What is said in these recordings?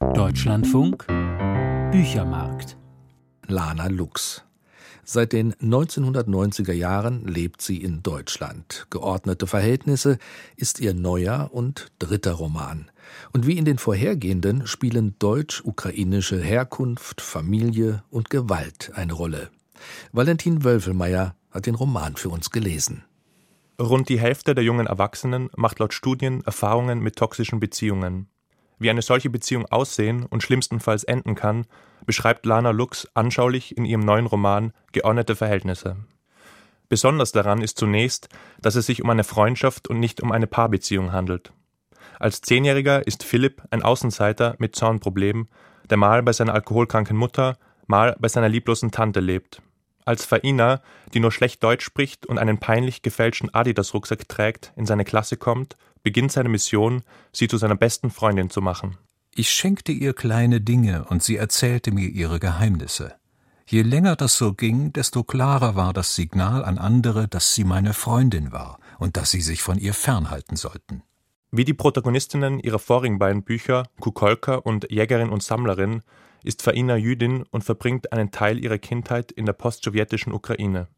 Deutschlandfunk Büchermarkt. Lana Lux. Seit den 1990er Jahren lebt sie in Deutschland. Geordnete Verhältnisse ist ihr neuer und dritter Roman. Und wie in den vorhergehenden spielen deutsch-ukrainische Herkunft, Familie und Gewalt eine Rolle. Valentin Wölfelmeier hat den Roman für uns gelesen. Rund die Hälfte der jungen Erwachsenen macht laut Studien Erfahrungen mit toxischen Beziehungen. Wie eine solche Beziehung aussehen und schlimmstenfalls enden kann, beschreibt Lana Lux anschaulich in ihrem neuen Roman Geordnete Verhältnisse. Besonders daran ist zunächst, dass es sich um eine Freundschaft und nicht um eine Paarbeziehung handelt. Als Zehnjähriger ist Philipp ein Außenseiter mit Zornproblemen, der mal bei seiner alkoholkranken Mutter, mal bei seiner lieblosen Tante lebt. Als Faina, die nur schlecht Deutsch spricht und einen peinlich gefälschten Adidas-Rucksack trägt, in seine Klasse kommt, beginnt seine Mission, sie zu seiner besten Freundin zu machen. Ich schenkte ihr kleine Dinge und sie erzählte mir ihre Geheimnisse. Je länger das so ging, desto klarer war das Signal an andere, dass sie meine Freundin war und dass sie sich von ihr fernhalten sollten. Wie die Protagonistinnen ihrer vorigen beiden Bücher, Kukolka und Jägerin und Sammlerin, ist Faina Jüdin und verbringt einen Teil ihrer Kindheit in der postsowjetischen Ukraine.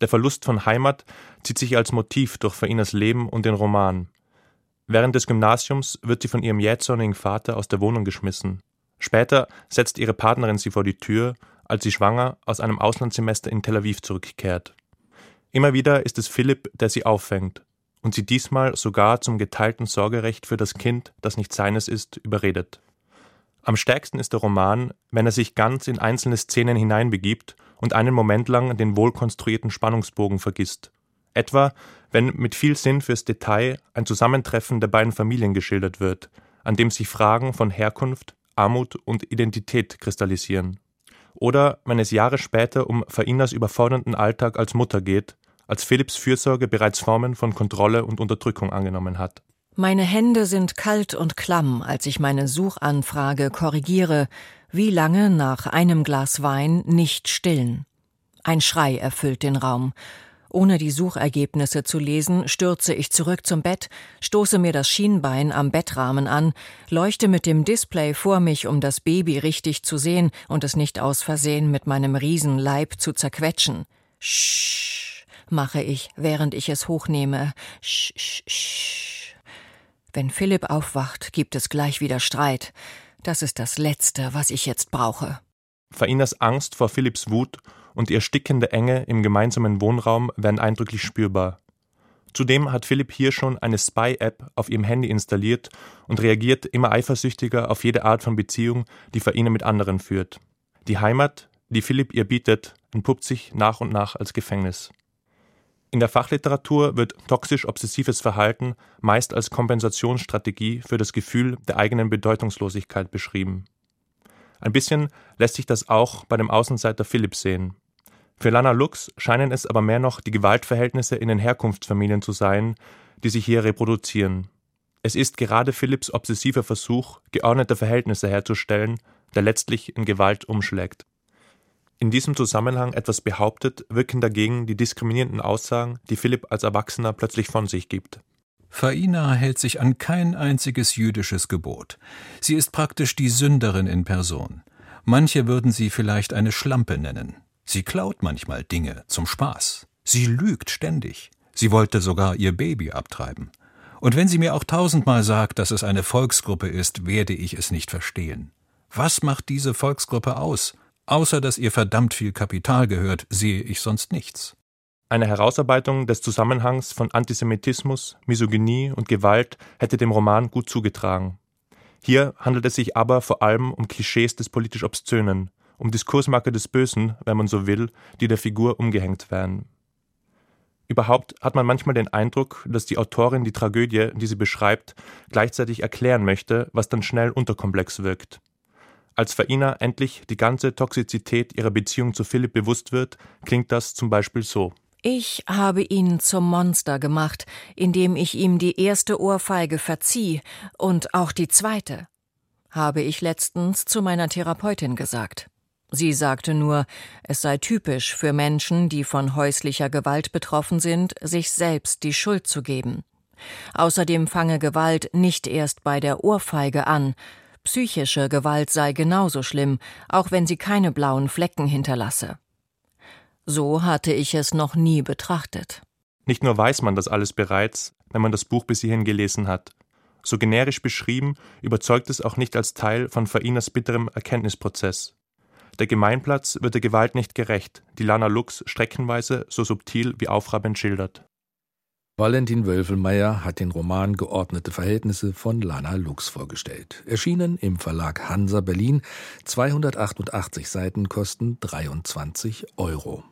Der Verlust von Heimat zieht sich als Motiv durch Fainas Leben und den Roman. Während des Gymnasiums wird sie von ihrem jähzornigen Vater aus der Wohnung geschmissen. Später setzt ihre Partnerin sie vor die Tür, als sie schwanger aus einem Auslandssemester in Tel Aviv zurückkehrt. Immer wieder ist es Philipp, der sie auffängt und sie diesmal sogar zum geteilten Sorgerecht für das Kind, das nicht seines ist, überredet. Am stärksten ist der Roman, wenn er sich ganz in einzelne Szenen hineinbegibt und einen Moment lang den wohlkonstruierten Spannungsbogen vergisst. Etwa, wenn mit viel Sinn fürs Detail ein Zusammentreffen der beiden Familien geschildert wird, an dem sich Fragen von Herkunft, Armut und Identität kristallisieren. Oder wenn es Jahre später um Fainas überfordernden Alltag als Mutter geht, als Philipps Fürsorge bereits Formen von Kontrolle und Unterdrückung angenommen hat. Meine Hände sind kalt und klamm, als ich meine Suchanfrage korrigiere, wie lange nach einem Glas Wein nicht stillen. Ein Schrei erfüllt den Raum, ohne die Suchergebnisse zu lesen, stürze ich zurück zum Bett, stoße mir das Schienbein am Bettrahmen an, leuchte mit dem Display vor mich, um das Baby richtig zu sehen und es nicht aus Versehen mit meinem Riesenleib zu zerquetschen. Sch mache ich, während ich es hochnehme. Sch, sch, sch. Wenn Philipp aufwacht, gibt es gleich wieder Streit. Das ist das Letzte, was ich jetzt brauche. Fainas Angst vor Philipps Wut und die erstickende Enge im gemeinsamen Wohnraum werden eindrücklich spürbar. Zudem hat Philipp hier schon eine Spy-App auf ihrem Handy installiert und reagiert immer eifersüchtiger auf jede Art von Beziehung, die Faina mit anderen führt. Die Heimat, die Philipp ihr bietet, entpuppt sich nach und nach als Gefängnis. In der Fachliteratur wird toxisch-obsessives Verhalten meist als Kompensationsstrategie für das Gefühl der eigenen Bedeutungslosigkeit beschrieben. Ein bisschen lässt sich das auch bei dem Außenseiter Philipp sehen. Für Lana Lux scheinen es aber mehr noch die Gewaltverhältnisse in den Herkunftsfamilien zu sein, die sich hier reproduzieren. Es ist gerade Philipps obsessiver Versuch, geordnete Verhältnisse herzustellen, der letztlich in Gewalt umschlägt. In diesem Zusammenhang etwas behauptet, wirken dagegen die diskriminierenden Aussagen, die Philipp als Erwachsener plötzlich von sich gibt. Faina hält sich an kein einziges jüdisches Gebot. Sie ist praktisch die Sünderin in Person. Manche würden sie vielleicht eine Schlampe nennen. Sie klaut manchmal Dinge zum Spaß. Sie lügt ständig. Sie wollte sogar ihr Baby abtreiben. Und wenn sie mir auch tausendmal sagt, dass es eine Volksgruppe ist, werde ich es nicht verstehen. Was macht diese Volksgruppe aus? Außer dass ihr verdammt viel Kapital gehört, sehe ich sonst nichts. Eine Herausarbeitung des Zusammenhangs von Antisemitismus, Misogynie und Gewalt hätte dem Roman gut zugetragen. Hier handelt es sich aber vor allem um Klischees des politisch Obszönen, um Diskursmarke des Bösen, wenn man so will, die der Figur umgehängt werden. Überhaupt hat man manchmal den Eindruck, dass die Autorin die Tragödie, die sie beschreibt, gleichzeitig erklären möchte, was dann schnell unterkomplex wirkt. Als Faina endlich die ganze Toxizität ihrer Beziehung zu Philipp bewusst wird, klingt das zum Beispiel so. Ich habe ihn zum Monster gemacht, indem ich ihm die erste Ohrfeige verzieh und auch die zweite, habe ich letztens zu meiner Therapeutin gesagt. Sie sagte nur, es sei typisch für Menschen, die von häuslicher Gewalt betroffen sind, sich selbst die Schuld zu geben. Außerdem fange Gewalt nicht erst bei der Ohrfeige an, Psychische Gewalt sei genauso schlimm, auch wenn sie keine blauen Flecken hinterlasse. So hatte ich es noch nie betrachtet. Nicht nur weiß man das alles bereits, wenn man das Buch bis hierhin gelesen hat. So generisch beschrieben, überzeugt es auch nicht als Teil von Fainas bitterem Erkenntnisprozess. Der Gemeinplatz wird der Gewalt nicht gerecht, die Lana Lux streckenweise so subtil wie aufreibend schildert. Valentin Wölfelmeier hat den Roman Geordnete Verhältnisse von Lana Lux vorgestellt. Erschienen im Verlag Hansa Berlin. 288 Seiten kosten 23 Euro.